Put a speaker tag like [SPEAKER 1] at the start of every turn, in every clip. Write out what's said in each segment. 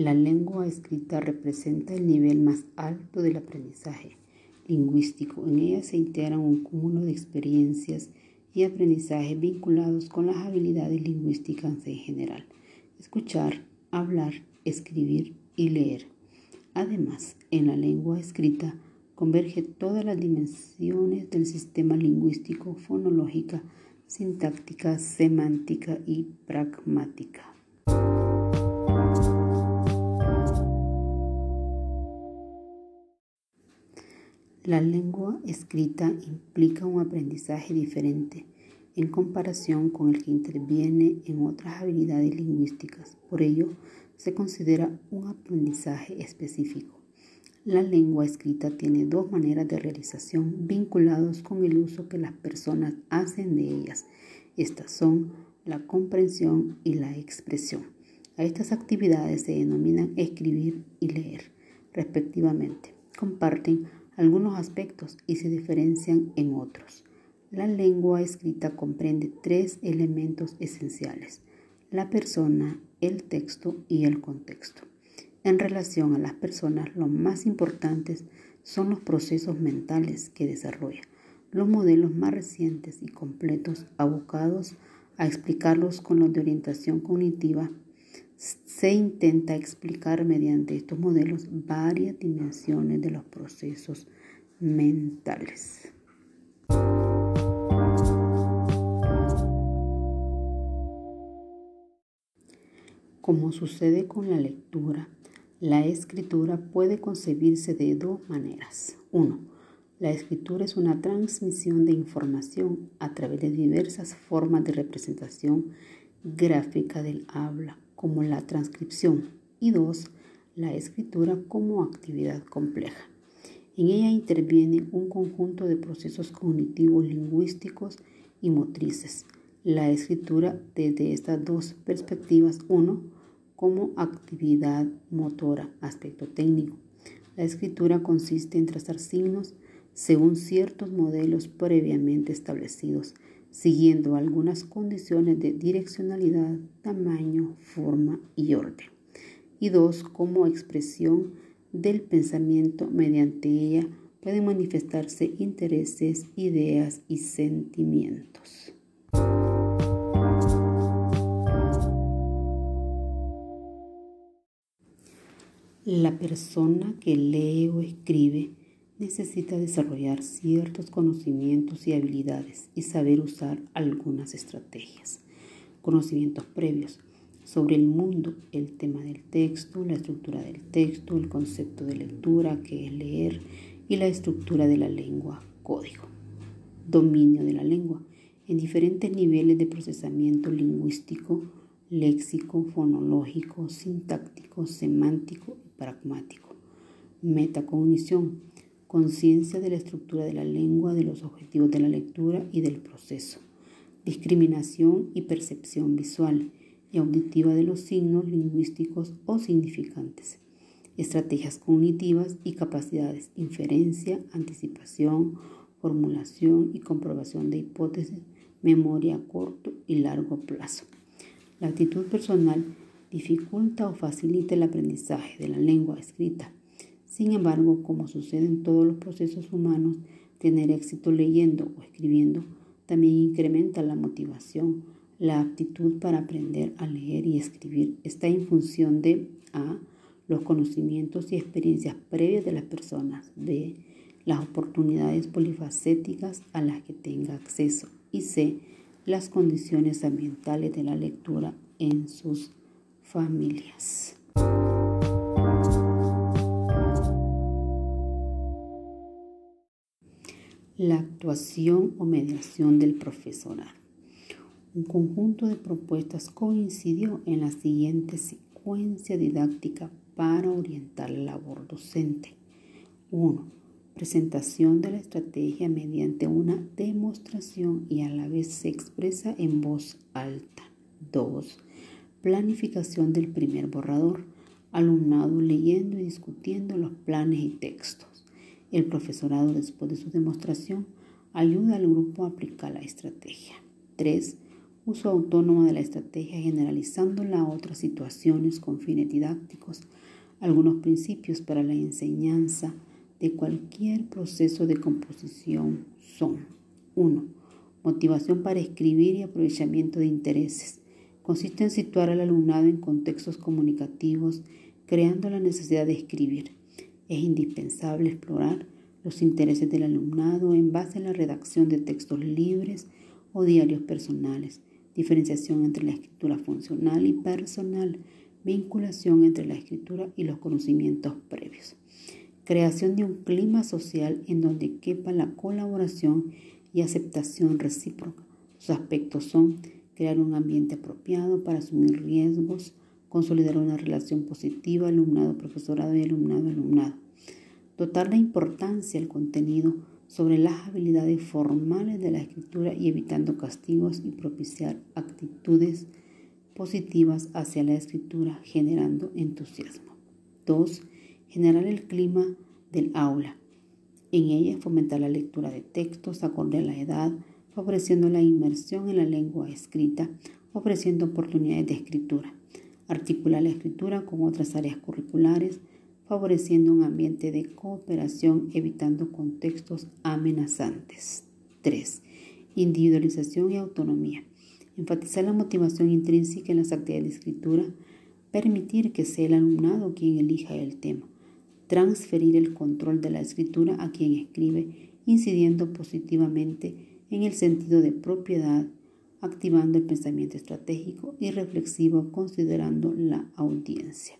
[SPEAKER 1] La lengua escrita representa el nivel más alto del aprendizaje lingüístico. En ella se integran un cúmulo de experiencias y aprendizaje vinculados con las habilidades lingüísticas en general. Escuchar, hablar, escribir y leer. Además, en la lengua escrita converge todas las dimensiones del sistema lingüístico, fonológica, sintáctica, semántica y pragmática. La lengua escrita implica un aprendizaje diferente en comparación con el que interviene en otras habilidades lingüísticas. Por ello, se considera un aprendizaje específico. La lengua escrita tiene dos maneras de realización vinculados con el uso que las personas hacen de ellas. Estas son la comprensión y la expresión. A estas actividades se denominan escribir y leer, respectivamente. Comparten algunos aspectos y se diferencian en otros. La lengua escrita comprende tres elementos esenciales, la persona, el texto y el contexto. En relación a las personas, lo más importantes son los procesos mentales que desarrolla. Los modelos más recientes y completos, abocados a explicarlos con los de orientación cognitiva, se intenta explicar mediante estos modelos varias dimensiones de los procesos mentales. Como sucede con la lectura, la escritura puede concebirse de dos maneras. Uno, la escritura es una transmisión de información a través de diversas formas de representación gráfica del habla, como la transcripción. Y dos, la escritura como actividad compleja. En ella interviene un conjunto de procesos cognitivos, lingüísticos y motrices. La escritura desde estas dos perspectivas, uno, como actividad motora, aspecto técnico. La escritura consiste en trazar signos según ciertos modelos previamente establecidos, siguiendo algunas condiciones de direccionalidad, tamaño, forma y orden. Y dos, como expresión del pensamiento, mediante ella pueden manifestarse intereses, ideas y sentimientos. La persona que lee o escribe necesita desarrollar ciertos conocimientos y habilidades y saber usar algunas estrategias. Conocimientos previos sobre el mundo, el tema del texto, la estructura del texto, el concepto de lectura, que es leer, y la estructura de la lengua, código. Dominio de la lengua en diferentes niveles de procesamiento lingüístico, léxico, fonológico, sintáctico, semántico pragmático. Metacognición, conciencia de la estructura de la lengua, de los objetivos de la lectura y del proceso. Discriminación y percepción visual y auditiva de los signos lingüísticos o significantes. Estrategias cognitivas y capacidades, inferencia, anticipación, formulación y comprobación de hipótesis, memoria a corto y largo plazo. La actitud personal dificulta o facilita el aprendizaje de la lengua escrita. Sin embargo, como sucede en todos los procesos humanos, tener éxito leyendo o escribiendo también incrementa la motivación. La aptitud para aprender a leer y escribir está en función de A. los conocimientos y experiencias previas de las personas, B. las oportunidades polifacéticas a las que tenga acceso y C. las condiciones ambientales de la lectura en sus familias. La actuación o mediación del profesorado. Un conjunto de propuestas coincidió en la siguiente secuencia didáctica para orientar la labor docente. 1. Presentación de la estrategia mediante una demostración y a la vez se expresa en voz alta. 2 Planificación del primer borrador. Alumnado leyendo y discutiendo los planes y textos. El profesorado, después de su demostración, ayuda al grupo a aplicar la estrategia. 3. uso autónomo de la estrategia generalizándola a otras situaciones con fines didácticos, algunos principios para la enseñanza de cualquier proceso de composición son 1. Motivación para escribir y aprovechamiento de intereses. Consiste en situar al alumnado en contextos comunicativos, creando la necesidad de escribir. Es indispensable explorar los intereses del alumnado en base a la redacción de textos libres o diarios personales, diferenciación entre la escritura funcional y personal, vinculación entre la escritura y los conocimientos previos, creación de un clima social en donde quepa la colaboración y aceptación recíproca. Sus aspectos son crear un ambiente apropiado para asumir riesgos, consolidar una relación positiva alumnado-profesorado y alumnado-alumnado, dotar de importancia al contenido sobre las habilidades formales de la escritura y evitando castigos y propiciar actitudes positivas hacia la escritura generando entusiasmo. 2. Generar el clima del aula. En ella fomentar la lectura de textos acorde a la edad, favoreciendo la inmersión en la lengua escrita, ofreciendo oportunidades de escritura. Articular la escritura con otras áreas curriculares, favoreciendo un ambiente de cooperación, evitando contextos amenazantes. 3. Individualización y autonomía enfatizar la motivación intrínseca en las actividades de escritura, permitir que sea el alumnado quien elija el tema, transferir el control de la escritura a quien escribe, incidiendo positivamente en el sentido de propiedad, activando el pensamiento estratégico y reflexivo considerando la audiencia.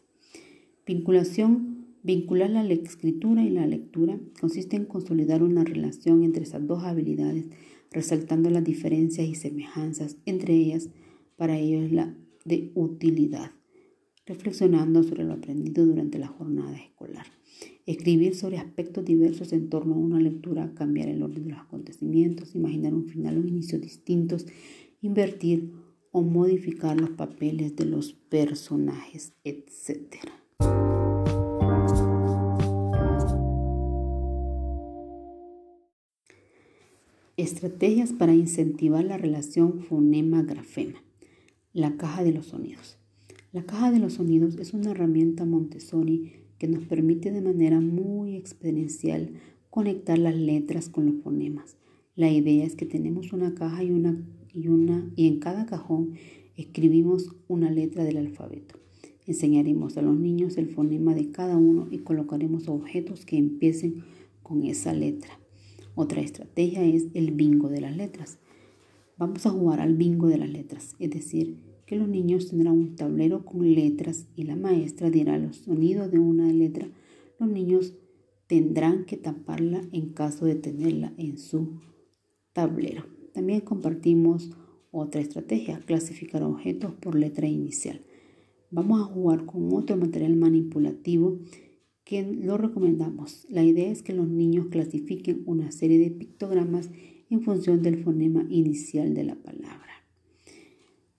[SPEAKER 1] Vinculación Vincular la escritura y la lectura consiste en consolidar una relación entre esas dos habilidades resaltando las diferencias y semejanzas entre ellas, para ellos la de utilidad, reflexionando sobre lo aprendido durante la jornada escolar. Escribir sobre aspectos diversos en torno a una lectura, cambiar el orden de los acontecimientos, imaginar un final o inicios distintos, invertir o modificar los papeles de los personajes, etc. Estrategias para incentivar la relación fonema-grafema. La caja de los sonidos. La caja de los sonidos es una herramienta Montessori que nos permite de manera muy experiencial conectar las letras con los fonemas. La idea es que tenemos una caja y una y una y en cada cajón escribimos una letra del alfabeto. Enseñaremos a los niños el fonema de cada uno y colocaremos objetos que empiecen con esa letra. Otra estrategia es el bingo de las letras. Vamos a jugar al bingo de las letras, es decir, que los niños tendrán un tablero con letras y la maestra dirá los sonidos de una letra. Los niños tendrán que taparla en caso de tenerla en su tablero. También compartimos otra estrategia, clasificar objetos por letra inicial. Vamos a jugar con otro material manipulativo que lo recomendamos. La idea es que los niños clasifiquen una serie de pictogramas en función del fonema inicial de la palabra.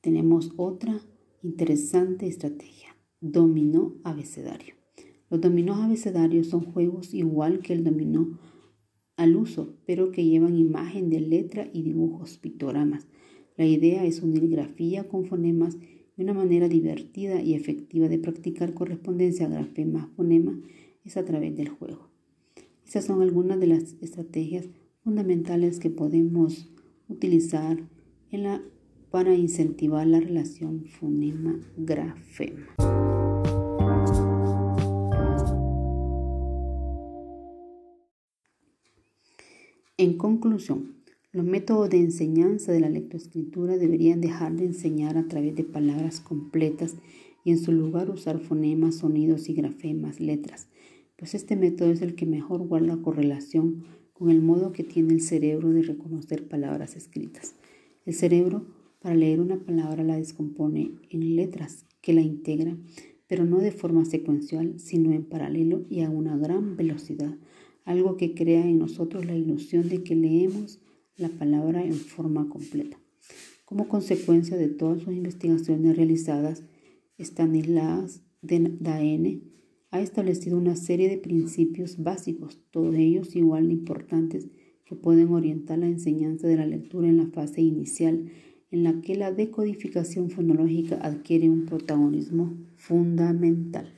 [SPEAKER 1] Tenemos otra interesante estrategia, dominó abecedario. Los dominó abecedarios son juegos igual que el dominó al uso, pero que llevan imagen de letra y dibujos, pictogramas. La idea es unir grafía con fonemas y una manera divertida y efectiva de practicar correspondencia grafema-fonema es a través del juego. Esas son algunas de las estrategias fundamentales que podemos utilizar en la, para incentivar la relación fonema-grafema. En conclusión, los métodos de enseñanza de la lectoescritura deberían dejar de enseñar a través de palabras completas y en su lugar usar fonemas, sonidos y grafemas, letras, pues este método es el que mejor guarda correlación con el modo que tiene el cerebro de reconocer palabras escritas. El cerebro, para leer una palabra, la descompone en letras que la integran, pero no de forma secuencial, sino en paralelo y a una gran velocidad, algo que crea en nosotros la ilusión de que leemos la palabra en forma completa. Como consecuencia de todas sus investigaciones realizadas, Stanislas Daene ha establecido una serie de principios básicos, todos ellos igual de importantes, que pueden orientar la enseñanza de la lectura en la fase inicial en la que la decodificación fonológica adquiere un protagonismo fundamental.